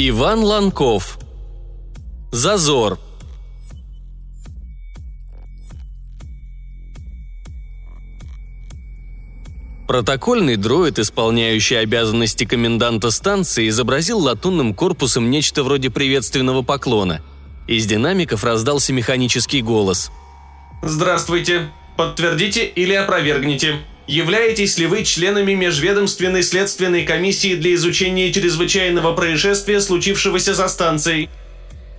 Иван Ланков. Зазор. Протокольный дроид, исполняющий обязанности коменданта станции, изобразил латунным корпусом нечто вроде приветственного поклона. Из динамиков раздался механический голос. «Здравствуйте. Подтвердите или опровергните. Являетесь ли вы членами Межведомственной следственной комиссии для изучения чрезвычайного происшествия, случившегося за станцией?»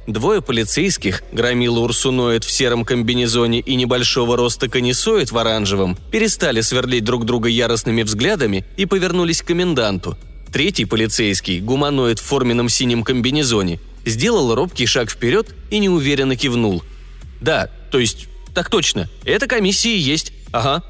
Двое полицейских, громила Урсуноид в сером комбинезоне и небольшого роста конисоид в оранжевом, перестали сверлить друг друга яростными взглядами и повернулись к коменданту. Третий полицейский, гуманоид в форменном синем комбинезоне, сделал робкий шаг вперед и неуверенно кивнул. «Да, то есть, так точно, это комиссия есть, ага».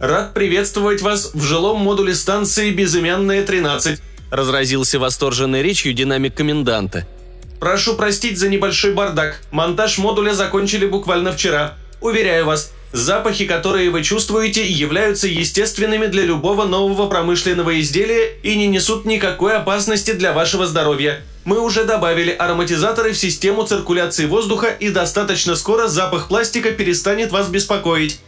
«Рад приветствовать вас в жилом модуле станции «Безымянная 13», разразился восторженной речью динамик коменданта – Прошу простить за небольшой бардак. Монтаж модуля закончили буквально вчера. Уверяю вас, запахи, которые вы чувствуете, являются естественными для любого нового промышленного изделия и не несут никакой опасности для вашего здоровья. Мы уже добавили ароматизаторы в систему циркуляции воздуха и достаточно скоро запах пластика перестанет вас беспокоить.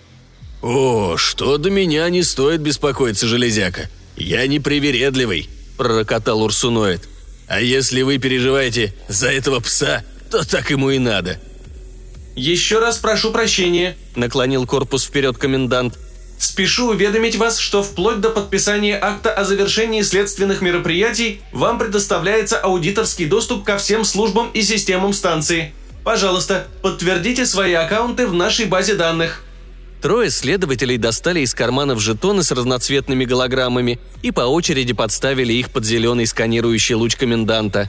«О, что до меня не стоит беспокоиться, железяка. Я не привередливый», – пророкотал Урсуноид. А если вы переживаете за этого пса, то так ему и надо». «Еще раз прошу прощения», – наклонил корпус вперед комендант. «Спешу уведомить вас, что вплоть до подписания акта о завершении следственных мероприятий вам предоставляется аудиторский доступ ко всем службам и системам станции. Пожалуйста, подтвердите свои аккаунты в нашей базе данных». Трое следователей достали из карманов жетоны с разноцветными голограммами и по очереди подставили их под зеленый сканирующий луч коменданта.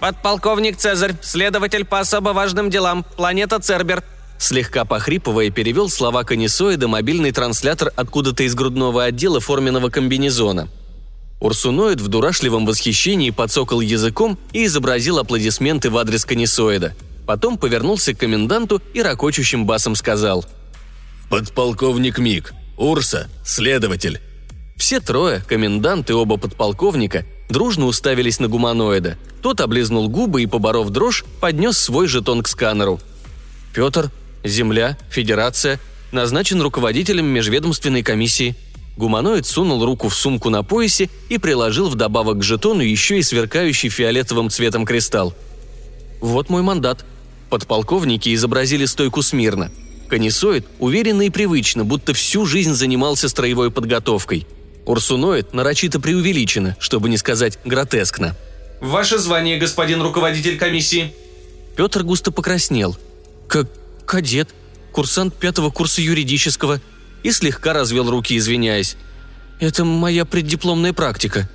«Подполковник Цезарь, следователь по особо важным делам, планета Цербер», Слегка похрипывая, перевел слова конисоида мобильный транслятор откуда-то из грудного отдела форменного комбинезона. Урсуноид в дурашливом восхищении подсокал языком и изобразил аплодисменты в адрес конисоида. Потом повернулся к коменданту и ракочущим басом сказал – «Подполковник Мик. Урса. Следователь». Все трое, комендант и оба подполковника, дружно уставились на гуманоида. Тот облизнул губы и, поборов дрожь, поднес свой жетон к сканеру. «Петр, Земля, Федерация, назначен руководителем межведомственной комиссии». Гуманоид сунул руку в сумку на поясе и приложил вдобавок к жетону еще и сверкающий фиолетовым цветом кристалл. «Вот мой мандат». Подполковники изобразили стойку смирно – Конисоид уверенно и привычно, будто всю жизнь занимался строевой подготовкой. Урсуноид нарочито преувеличено, чтобы не сказать гротескно. «Ваше звание, господин руководитель комиссии». Петр густо покраснел. «Как кадет, курсант пятого курса юридического», и слегка развел руки, извиняясь. «Это моя преддипломная практика».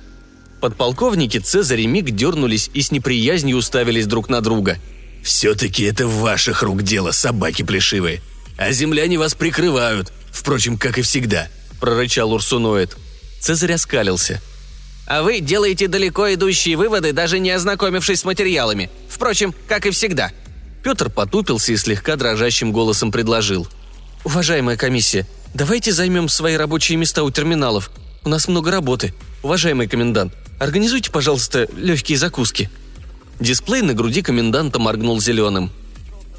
Подполковники Цезарь и Миг дернулись и с неприязнью уставились друг на друга. «Все-таки это ваших рук дело, собаки плешивые», а земляне вас прикрывают, впрочем, как и всегда», – прорычал Урсуноид. Цезарь оскалился. «А вы делаете далеко идущие выводы, даже не ознакомившись с материалами. Впрочем, как и всегда». Петр потупился и слегка дрожащим голосом предложил. «Уважаемая комиссия, давайте займем свои рабочие места у терминалов. У нас много работы. Уважаемый комендант, организуйте, пожалуйста, легкие закуски». Дисплей на груди коменданта моргнул зеленым –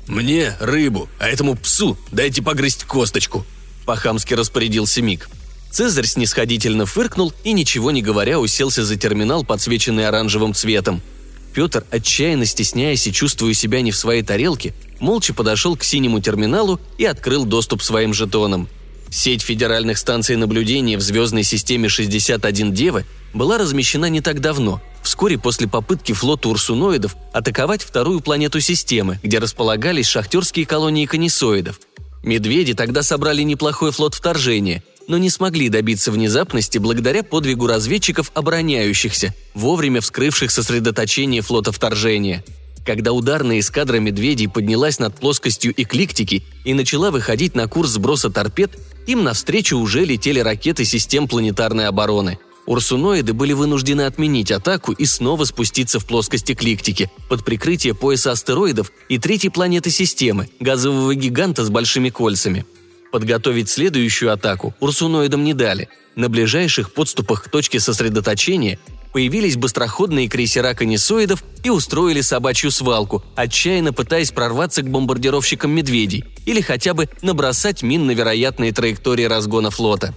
«Мне рыбу, а этому псу дайте погрызть косточку», – по-хамски распорядился Мик. Цезарь снисходительно фыркнул и, ничего не говоря, уселся за терминал, подсвеченный оранжевым цветом. Петр, отчаянно стесняясь и чувствуя себя не в своей тарелке, молча подошел к синему терминалу и открыл доступ своим жетонам. Сеть федеральных станций наблюдения в звездной системе 61 Девы была размещена не так давно, вскоре после попытки флота урсуноидов атаковать вторую планету системы, где располагались шахтерские колонии конисоидов. Медведи тогда собрали неплохой флот вторжения, но не смогли добиться внезапности благодаря подвигу разведчиков, обороняющихся, вовремя вскрывших сосредоточение флота вторжения. Когда ударная эскадра медведей поднялась над плоскостью экликтики и начала выходить на курс сброса торпед, им навстречу уже летели ракеты систем планетарной обороны – Урсуноиды были вынуждены отменить атаку и снова спуститься в плоскости кликтики под прикрытие пояса астероидов и третьей планеты системы – газового гиганта с большими кольцами. Подготовить следующую атаку урсуноидам не дали. На ближайших подступах к точке сосредоточения появились быстроходные крейсера конисоидов и устроили собачью свалку, отчаянно пытаясь прорваться к бомбардировщикам «Медведей» или хотя бы набросать мин на вероятные траектории разгона флота.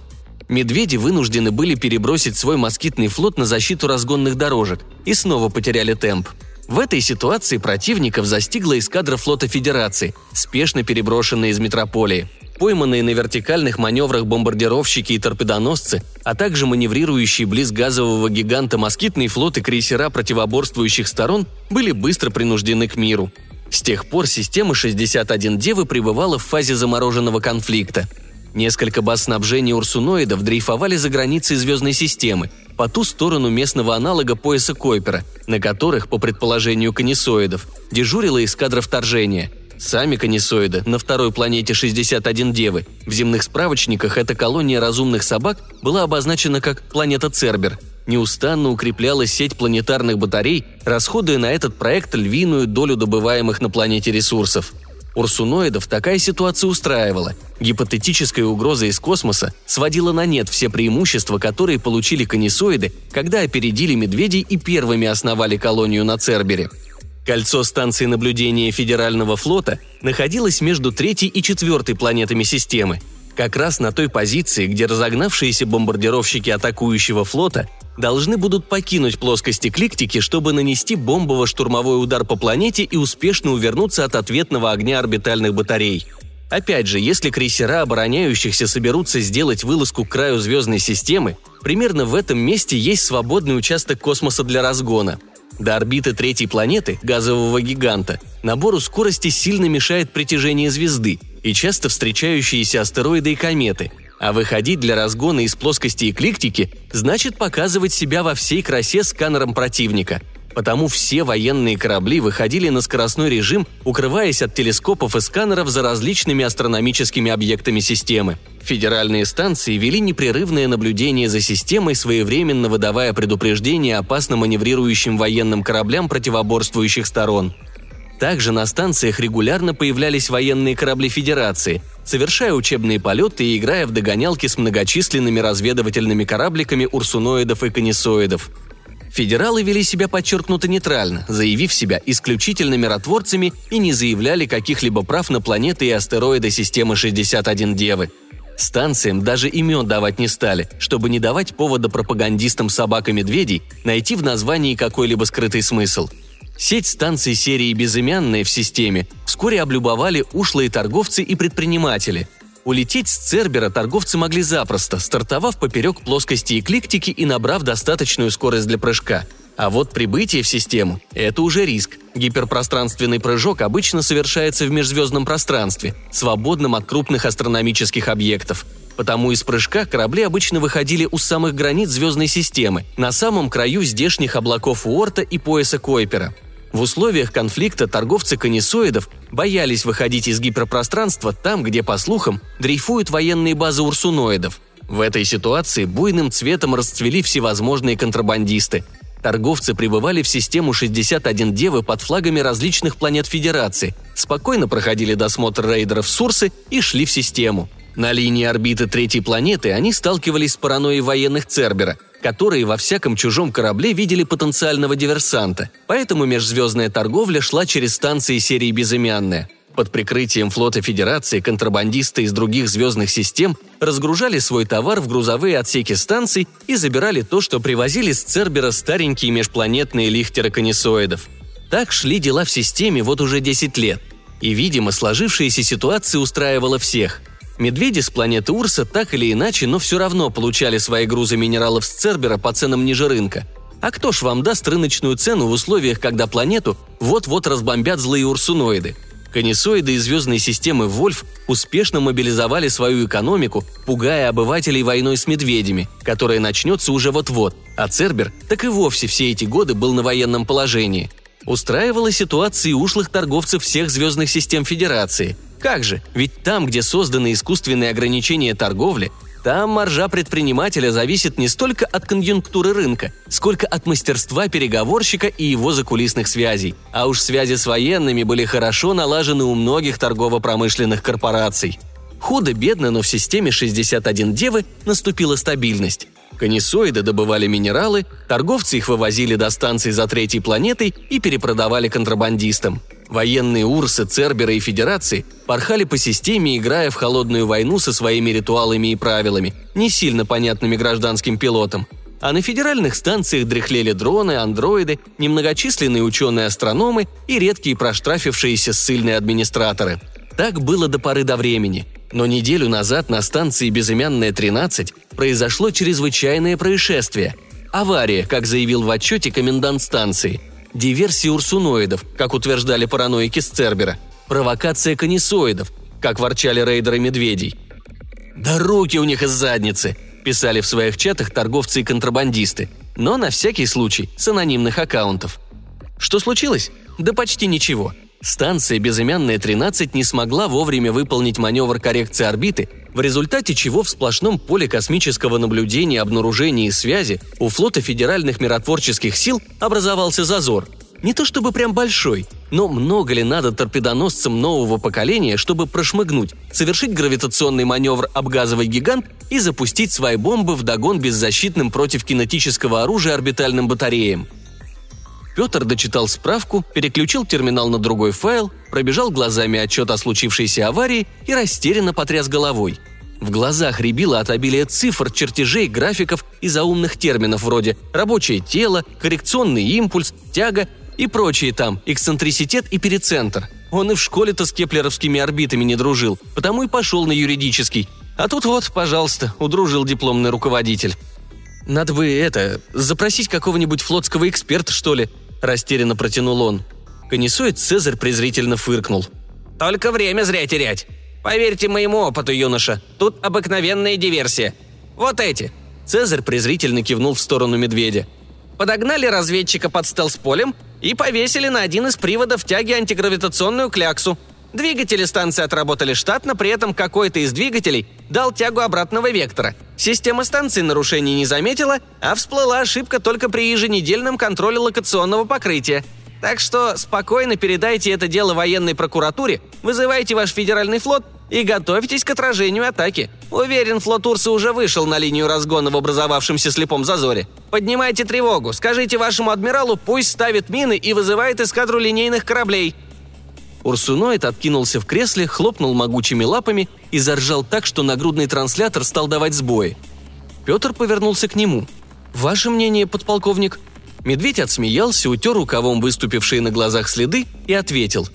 Медведи вынуждены были перебросить свой москитный флот на защиту разгонных дорожек и снова потеряли темп. В этой ситуации противников застигла эскадра флота Федерации, спешно переброшенная из метрополии. Пойманные на вертикальных маневрах бомбардировщики и торпедоносцы, а также маневрирующие близ газового гиганта москитный флот и крейсера противоборствующих сторон были быстро принуждены к миру. С тех пор система 61 Девы пребывала в фазе замороженного конфликта – Несколько баз снабжения урсуноидов дрейфовали за границей звездной системы, по ту сторону местного аналога пояса Койпера, на которых, по предположению конисоидов, дежурила эскадра вторжения. Сами конисоиды на второй планете 61 Девы. В земных справочниках эта колония разумных собак была обозначена как планета Цербер. Неустанно укреплялась сеть планетарных батарей, расходуя на этот проект львиную долю добываемых на планете ресурсов – Урсуноидов такая ситуация устраивала. Гипотетическая угроза из космоса сводила на нет все преимущества, которые получили конисоиды, когда опередили медведей и первыми основали колонию на Цербере. Кольцо станции наблюдения Федерального флота находилось между третьей и четвертой планетами системы, как раз на той позиции, где разогнавшиеся бомбардировщики атакующего флота должны будут покинуть плоскость экликтики, чтобы нанести бомбово-штурмовой удар по планете и успешно увернуться от ответного огня орбитальных батарей. Опять же, если крейсера обороняющихся соберутся сделать вылазку к краю звездной системы, примерно в этом месте есть свободный участок космоса для разгона. До орбиты третьей планеты, газового гиганта, набору скорости сильно мешает притяжение звезды и часто встречающиеся астероиды и кометы – а выходить для разгона из плоскости экликтики значит показывать себя во всей красе сканером противника. Потому все военные корабли выходили на скоростной режим, укрываясь от телескопов и сканеров за различными астрономическими объектами системы. Федеральные станции вели непрерывное наблюдение за системой, своевременно выдавая предупреждения опасно маневрирующим военным кораблям противоборствующих сторон – также на станциях регулярно появлялись военные корабли Федерации, совершая учебные полеты и играя в догонялки с многочисленными разведывательными корабликами урсуноидов и конисоидов. Федералы вели себя подчеркнуто нейтрально, заявив себя исключительно миротворцами и не заявляли каких-либо прав на планеты и астероиды системы 61 Девы. Станциям даже имен давать не стали, чтобы не давать повода пропагандистам собак и медведей найти в названии какой-либо скрытый смысл – Сеть станций серии «Безымянные» в системе вскоре облюбовали ушлые торговцы и предприниматели. Улететь с Цербера торговцы могли запросто, стартовав поперек плоскости экликтики и набрав достаточную скорость для прыжка. А вот прибытие в систему – это уже риск. Гиперпространственный прыжок обычно совершается в межзвездном пространстве, свободном от крупных астрономических объектов. Потому из прыжка корабли обычно выходили у самых границ звездной системы, на самом краю здешних облаков Уорта и пояса Койпера. В условиях конфликта торговцы конисоидов боялись выходить из гиперпространства там, где, по слухам, дрейфуют военные базы урсуноидов. В этой ситуации буйным цветом расцвели всевозможные контрабандисты. Торговцы прибывали в систему 61 Девы под флагами различных планет Федерации, спокойно проходили досмотр рейдеров Сурсы и шли в систему. На линии орбиты третьей планеты они сталкивались с паранойей военных Цербера – которые во всяком чужом корабле видели потенциального диверсанта, поэтому межзвездная торговля шла через станции серии «Безымянная». Под прикрытием флота Федерации контрабандисты из других звездных систем разгружали свой товар в грузовые отсеки станций и забирали то, что привозили с Цербера старенькие межпланетные лихтеры конисоидов. Так шли дела в системе вот уже 10 лет. И, видимо, сложившаяся ситуация устраивала всех – Медведи с планеты Урса так или иначе, но все равно получали свои грузы минералов с Цербера по ценам ниже рынка. А кто ж вам даст рыночную цену в условиях, когда планету вот-вот разбомбят злые урсуноиды? Конисоиды из звездной системы Вольф успешно мобилизовали свою экономику, пугая обывателей войной с медведями, которая начнется уже вот-вот, а Цербер так и вовсе все эти годы был на военном положении. Устраивала ситуации ушлых торговцев всех звездных систем Федерации – как же, ведь там, где созданы искусственные ограничения торговли, там маржа предпринимателя зависит не столько от конъюнктуры рынка, сколько от мастерства переговорщика и его закулисных связей. А уж связи с военными были хорошо налажены у многих торгово-промышленных корпораций. Худо-бедно, но в системе 61 Девы наступила стабильность. Конисоиды добывали минералы, торговцы их вывозили до станций за третьей планетой и перепродавали контрабандистам. Военные Урсы, Церберы и Федерации порхали по системе, играя в холодную войну со своими ритуалами и правилами, не сильно понятными гражданским пилотам. А на федеральных станциях дряхлели дроны, андроиды, немногочисленные ученые-астрономы и редкие проштрафившиеся ссыльные администраторы. Так было до поры до времени. Но неделю назад на станции «Безымянная 13» произошло чрезвычайное происшествие. Авария, как заявил в отчете комендант станции. Диверсия урсуноидов, как утверждали параноики с Цербера. Провокация конисоидов, как ворчали рейдеры медведей. «Да руки у них из задницы!» – писали в своих чатах торговцы и контрабандисты. Но на всякий случай с анонимных аккаунтов. Что случилось? Да почти ничего – Станция «Безымянная 13» не смогла вовремя выполнить маневр коррекции орбиты, в результате чего в сплошном поле космического наблюдения, обнаружения и связи у флота федеральных миротворческих сил образовался зазор. Не то чтобы прям большой, но много ли надо торпедоносцам нового поколения, чтобы прошмыгнуть, совершить гравитационный маневр «Обгазовый гигант» и запустить свои бомбы в догон беззащитным против кинетического оружия орбитальным батареям – Петр дочитал справку, переключил терминал на другой файл, пробежал глазами отчет о случившейся аварии и растерянно потряс головой. В глазах рябило от обилия цифр, чертежей, графиков и заумных терминов вроде «рабочее тело», «коррекционный импульс», «тяга» и прочие там, эксцентриситет и перицентр. Он и в школе-то с кеплеровскими орбитами не дружил, потому и пошел на юридический. А тут вот, пожалуйста, удружил дипломный руководитель. «Надо бы это, запросить какого-нибудь флотского эксперта, что ли», растерянно протянул он. Конесует Цезарь презрительно фыркнул. «Только время зря терять. Поверьте моему опыту, юноша, тут обыкновенная диверсия. Вот эти». Цезарь презрительно кивнул в сторону медведя. Подогнали разведчика под стелс-полем и повесили на один из приводов тяги антигравитационную кляксу. Двигатели станции отработали штатно, при этом какой-то из двигателей дал тягу обратного вектора. Система станции нарушений не заметила, а всплыла ошибка только при еженедельном контроле локационного покрытия. Так что спокойно передайте это дело военной прокуратуре, вызывайте ваш федеральный флот и готовьтесь к отражению атаки. Уверен, флот Урса уже вышел на линию разгона в образовавшемся слепом зазоре. Поднимайте тревогу, скажите вашему адмиралу, пусть ставит мины и вызывает эскадру линейных кораблей. Урсуноид откинулся в кресле, хлопнул могучими лапами и заржал так, что нагрудный транслятор стал давать сбои. Петр повернулся к нему. «Ваше мнение, подполковник?» Медведь отсмеялся, утер рукавом выступившие на глазах следы и ответил.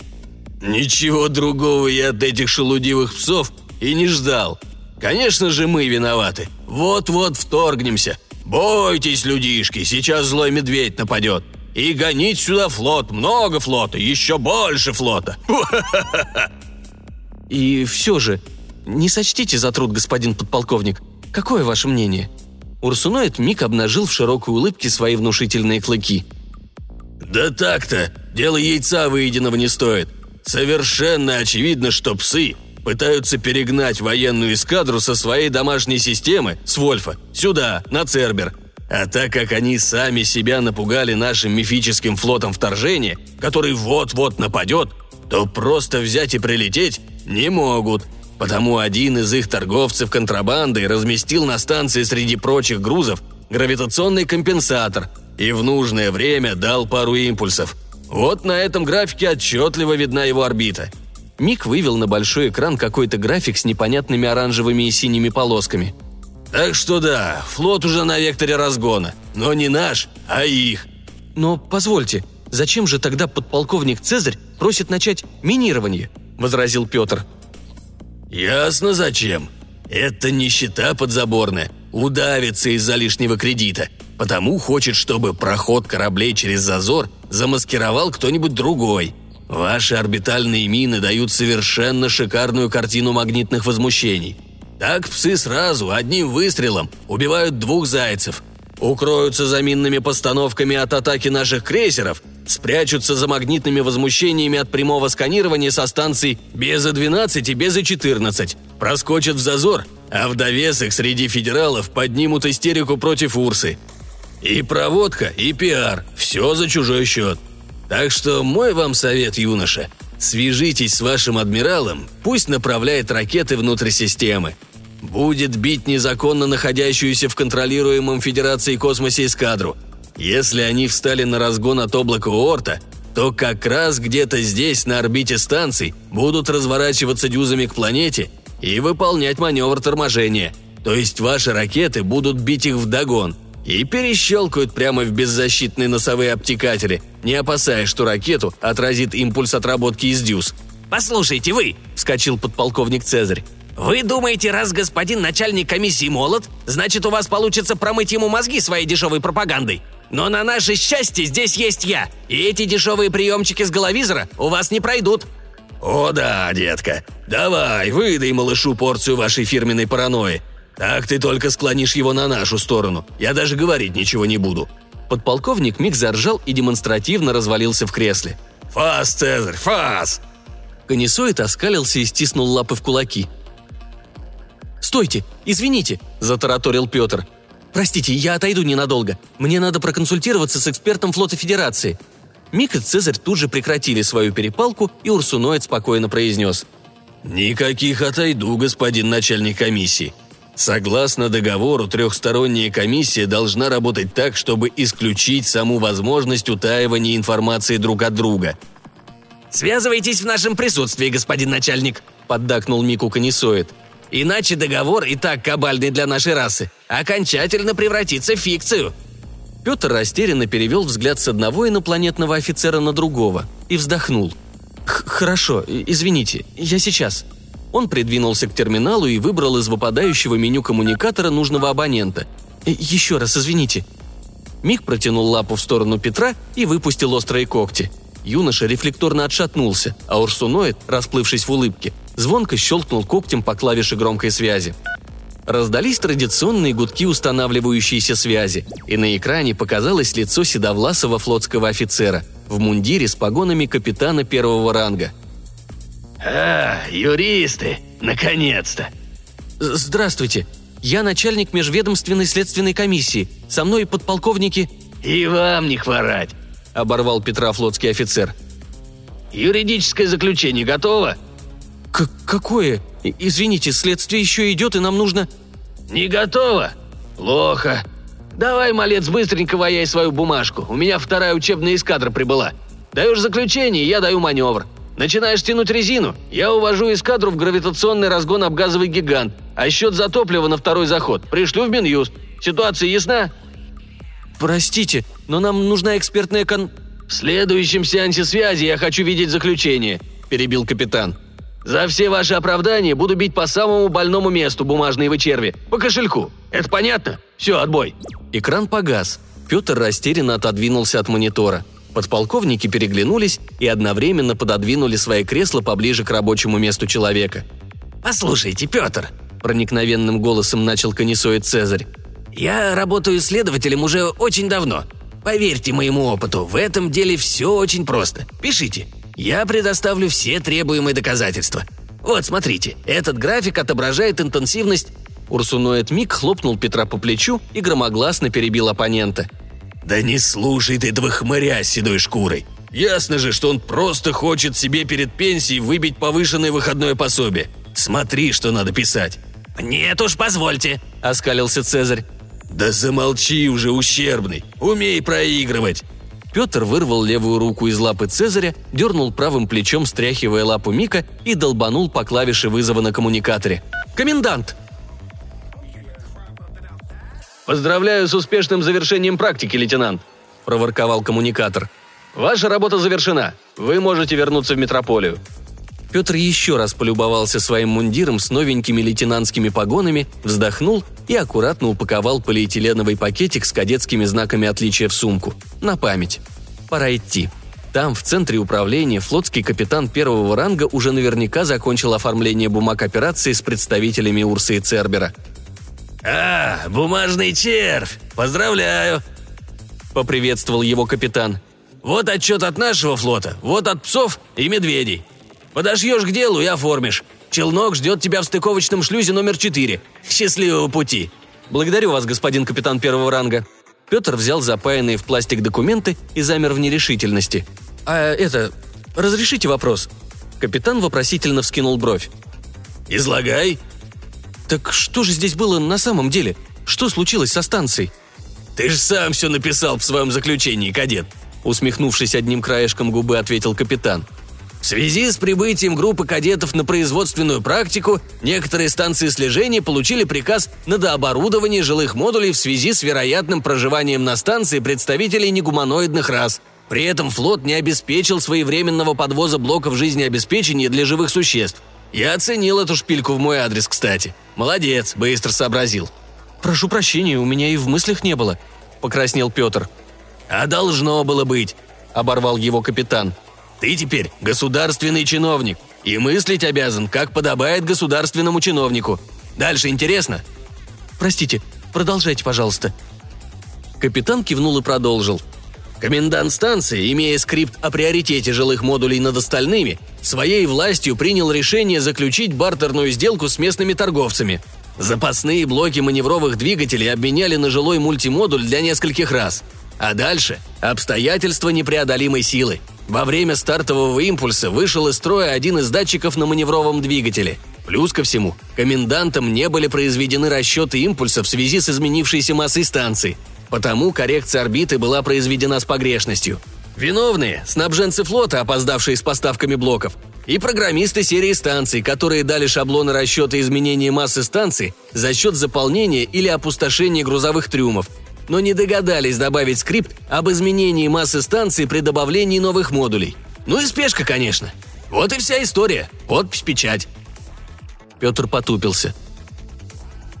«Ничего другого я от этих шелудивых псов и не ждал. Конечно же мы виноваты. Вот-вот вторгнемся. Бойтесь, людишки, сейчас злой медведь нападет. И гонить сюда флот, много флота, еще больше флота. И все же, не сочтите за труд, господин подполковник. Какое ваше мнение? Урсуноид миг обнажил в широкой улыбке свои внушительные клыки. «Да так-то, дело яйца выеденного не стоит. Совершенно очевидно, что псы пытаются перегнать военную эскадру со своей домашней системы, с Вольфа, сюда, на Цербер, а так как они сами себя напугали нашим мифическим флотом вторжения, который вот-вот нападет, то просто взять и прилететь не могут. Потому один из их торговцев контрабандой разместил на станции среди прочих грузов гравитационный компенсатор и в нужное время дал пару импульсов. Вот на этом графике отчетливо видна его орбита. Мик вывел на большой экран какой-то график с непонятными оранжевыми и синими полосками – так что да, флот уже на векторе разгона. Но не наш, а их. Но позвольте, зачем же тогда подполковник Цезарь просит начать минирование? Возразил Петр. Ясно зачем. Это нищета подзаборная, удавится из-за лишнего кредита. Потому хочет, чтобы проход кораблей через зазор замаскировал кто-нибудь другой. Ваши орбитальные мины дают совершенно шикарную картину магнитных возмущений – так псы сразу, одним выстрелом, убивают двух зайцев. Укроются за минными постановками от атаки наших крейсеров, спрячутся за магнитными возмущениями от прямого сканирования со станций Беза-12 и Беза-14, проскочат в зазор, а в довесок среди федералов поднимут истерику против Урсы. И проводка, и пиар – все за чужой счет. Так что мой вам совет, юноша – свяжитесь с вашим адмиралом, пусть направляет ракеты внутрь системы – будет бить незаконно находящуюся в контролируемом Федерацией космосе эскадру. Если они встали на разгон от облака Орта, то как раз где-то здесь, на орбите станций, будут разворачиваться дюзами к планете и выполнять маневр торможения. То есть ваши ракеты будут бить их вдогон и перещелкают прямо в беззащитные носовые обтекатели, не опасаясь, что ракету отразит импульс отработки из дюз. «Послушайте вы!» – вскочил подполковник Цезарь. «Вы думаете, раз господин начальник комиссии молод, значит, у вас получится промыть ему мозги своей дешевой пропагандой? Но на наше счастье здесь есть я, и эти дешевые приемчики с головизора у вас не пройдут». «О да, детка, давай, выдай малышу порцию вашей фирменной паранойи. Так ты только склонишь его на нашу сторону. Я даже говорить ничего не буду». Подполковник Миг заржал и демонстративно развалился в кресле. «Фас, Цезарь, фас!» Конесоид оскалился и стиснул лапы в кулаки. «Стойте! Извините!» – затараторил Петр. «Простите, я отойду ненадолго. Мне надо проконсультироваться с экспертом флота Федерации». Мик и Цезарь тут же прекратили свою перепалку, и Урсуноид спокойно произнес. «Никаких отойду, господин начальник комиссии. Согласно договору, трехсторонняя комиссия должна работать так, чтобы исключить саму возможность утаивания информации друг от друга». «Связывайтесь в нашем присутствии, господин начальник», – поддакнул Мику Конисоид. Иначе договор, и так кабальный для нашей расы, окончательно превратится в фикцию». Петр растерянно перевел взгляд с одного инопланетного офицера на другого и вздохнул. «Хорошо, извините, я сейчас». Он придвинулся к терминалу и выбрал из выпадающего меню коммуникатора нужного абонента. «Еще раз извините». Миг протянул лапу в сторону Петра и выпустил острые когти. Юноша рефлекторно отшатнулся, а Урсуноид, расплывшись в улыбке, звонко щелкнул когтем по клавише громкой связи. Раздались традиционные гудки устанавливающейся связи, и на экране показалось лицо седовласого флотского офицера в мундире с погонами капитана первого ранга. «А, юристы! Наконец-то!» «Здравствуйте. Я начальник межведомственной следственной комиссии. Со мной подполковники...» «И вам не хворать!» – оборвал Петра флотский офицер. «Юридическое заключение готово?» К «Какое? Извините, следствие еще идет, и нам нужно...» «Не готово? Плохо. Давай, малец, быстренько ваяй свою бумажку. У меня вторая учебная эскадра прибыла. Даешь заключение, я даю маневр. Начинаешь тянуть резину, я увожу эскадру в гравитационный разгон об газовый гигант, а счет за топливо на второй заход пришлю в Минюст. Ситуация ясна?» «Простите, но нам нужна экспертная кон...» «В следующем сеансе связи я хочу видеть заключение», – перебил капитан. За все ваши оправдания буду бить по самому больному месту, бумажные вы черви. По кошельку. Это понятно? Все, отбой». Экран погас. Петр растерянно отодвинулся от монитора. Подполковники переглянулись и одновременно пододвинули свои кресла поближе к рабочему месту человека. «Послушайте, Петр», – проникновенным голосом начал конисоид Цезарь. «Я работаю следователем уже очень давно. Поверьте моему опыту, в этом деле все очень просто. Пишите. Я предоставлю все требуемые доказательства. Вот, смотрите, этот график отображает интенсивность...» Урсуноид Мик хлопнул Петра по плечу и громогласно перебил оппонента. «Да не слушай ты этого хмыря с седой шкурой. Ясно же, что он просто хочет себе перед пенсией выбить повышенное выходное пособие. Смотри, что надо писать». «Нет уж, позвольте», — оскалился Цезарь. «Да замолчи уже, ущербный. Умей проигрывать. Петр вырвал левую руку из лапы Цезаря, дернул правым плечом, стряхивая лапу Мика и долбанул по клавише вызова на коммуникаторе. «Комендант!» «Поздравляю с успешным завершением практики, лейтенант!» – проворковал коммуникатор. «Ваша работа завершена. Вы можете вернуться в метрополию». Петр еще раз полюбовался своим мундиром с новенькими лейтенантскими погонами, вздохнул и аккуратно упаковал полиэтиленовый пакетик с кадетскими знаками отличия в сумку. На память. Пора идти. Там, в центре управления, флотский капитан первого ранга уже наверняка закончил оформление бумаг операции с представителями Урса и Цербера. «А, бумажный червь! Поздравляю!» – поприветствовал его капитан. «Вот отчет от нашего флота, вот от псов и медведей. Подошьешь к делу и оформишь. Челнок ждет тебя в стыковочном шлюзе номер 4. Счастливого пути!» «Благодарю вас, господин капитан первого ранга». Петр взял запаянные в пластик документы и замер в нерешительности. «А это... разрешите вопрос?» Капитан вопросительно вскинул бровь. «Излагай». Так что же здесь было на самом деле? Что случилось со станцией? Ты же сам все написал в своем заключении, кадет. Усмехнувшись одним краешком губы, ответил капитан. В связи с прибытием группы кадетов на производственную практику, некоторые станции слежения получили приказ на дооборудование жилых модулей в связи с вероятным проживанием на станции представителей негуманоидных рас. При этом флот не обеспечил своевременного подвоза блоков жизнеобеспечения для живых существ. Я оценил эту шпильку в мой адрес, кстати. Молодец, быстро сообразил. «Прошу прощения, у меня и в мыслях не было», — покраснел Петр. «А должно было быть», — оборвал его капитан. Ты теперь государственный чиновник и мыслить обязан, как подобает государственному чиновнику. Дальше интересно?» «Простите, продолжайте, пожалуйста». Капитан кивнул и продолжил. Комендант станции, имея скрипт о приоритете жилых модулей над остальными, своей властью принял решение заключить бартерную сделку с местными торговцами. Запасные блоки маневровых двигателей обменяли на жилой мультимодуль для нескольких раз. А дальше – обстоятельства непреодолимой силы – во время стартового импульса вышел из строя один из датчиков на маневровом двигателе. Плюс ко всему, комендантам не были произведены расчеты импульса в связи с изменившейся массой станции. Потому коррекция орбиты была произведена с погрешностью. Виновные – снабженцы флота, опоздавшие с поставками блоков, и программисты серии станций, которые дали шаблоны расчета изменения массы станции за счет заполнения или опустошения грузовых трюмов, но не догадались добавить скрипт об изменении массы станции при добавлении новых модулей. Ну и спешка, конечно. Вот и вся история. Подпись-печать. Петр потупился.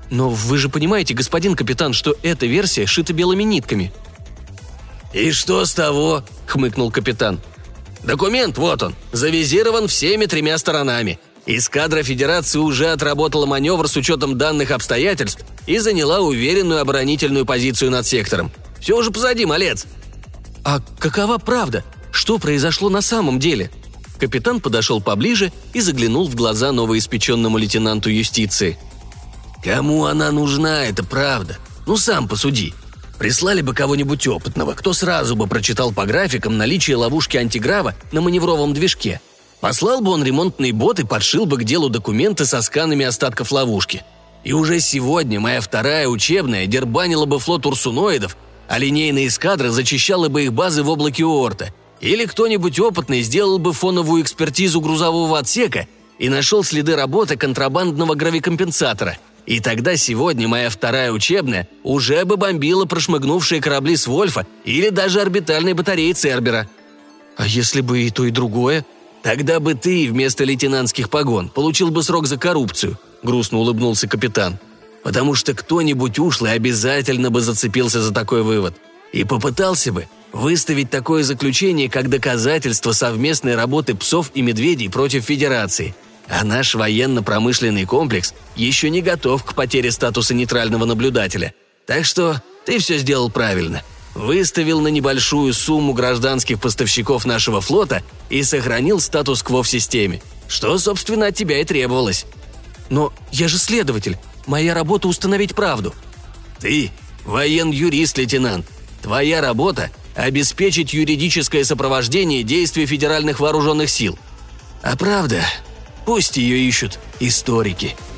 «Но вы же понимаете, господин капитан, что эта версия шита белыми нитками». «И что с того?» – хмыкнул капитан. «Документ, вот он, завизирован всеми тремя сторонами. Эскадра Федерации уже отработала маневр с учетом данных обстоятельств и заняла уверенную оборонительную позицию над сектором. Все уже позади, малец. А какова правда? Что произошло на самом деле? Капитан подошел поближе и заглянул в глаза новоиспеченному лейтенанту юстиции. «Кому она нужна, это правда? Ну сам посуди. Прислали бы кого-нибудь опытного, кто сразу бы прочитал по графикам наличие ловушки антиграва на маневровом движке – Послал бы он ремонтный бот и подшил бы к делу документы со сканами остатков ловушки. И уже сегодня моя вторая учебная дербанила бы флот урсуноидов, а линейная эскадра зачищала бы их базы в облаке Оорта. Или кто-нибудь опытный сделал бы фоновую экспертизу грузового отсека и нашел следы работы контрабандного гравикомпенсатора. И тогда сегодня моя вторая учебная уже бы бомбила прошмыгнувшие корабли с Вольфа или даже орбитальной батареи Цербера. А если бы и то, и другое – «Тогда бы ты вместо лейтенантских погон получил бы срок за коррупцию», — грустно улыбнулся капитан. «Потому что кто-нибудь ушлый обязательно бы зацепился за такой вывод. И попытался бы выставить такое заключение как доказательство совместной работы псов и медведей против Федерации. А наш военно-промышленный комплекс еще не готов к потере статуса нейтрального наблюдателя. Так что ты все сделал правильно выставил на небольшую сумму гражданских поставщиков нашего флота и сохранил статус-кво в системе, что, собственно, от тебя и требовалось. Но я же следователь. Моя работа установить правду. Ты воен-юрист, лейтенант. Твоя работа – обеспечить юридическое сопровождение действий федеральных вооруженных сил. А правда, пусть ее ищут историки –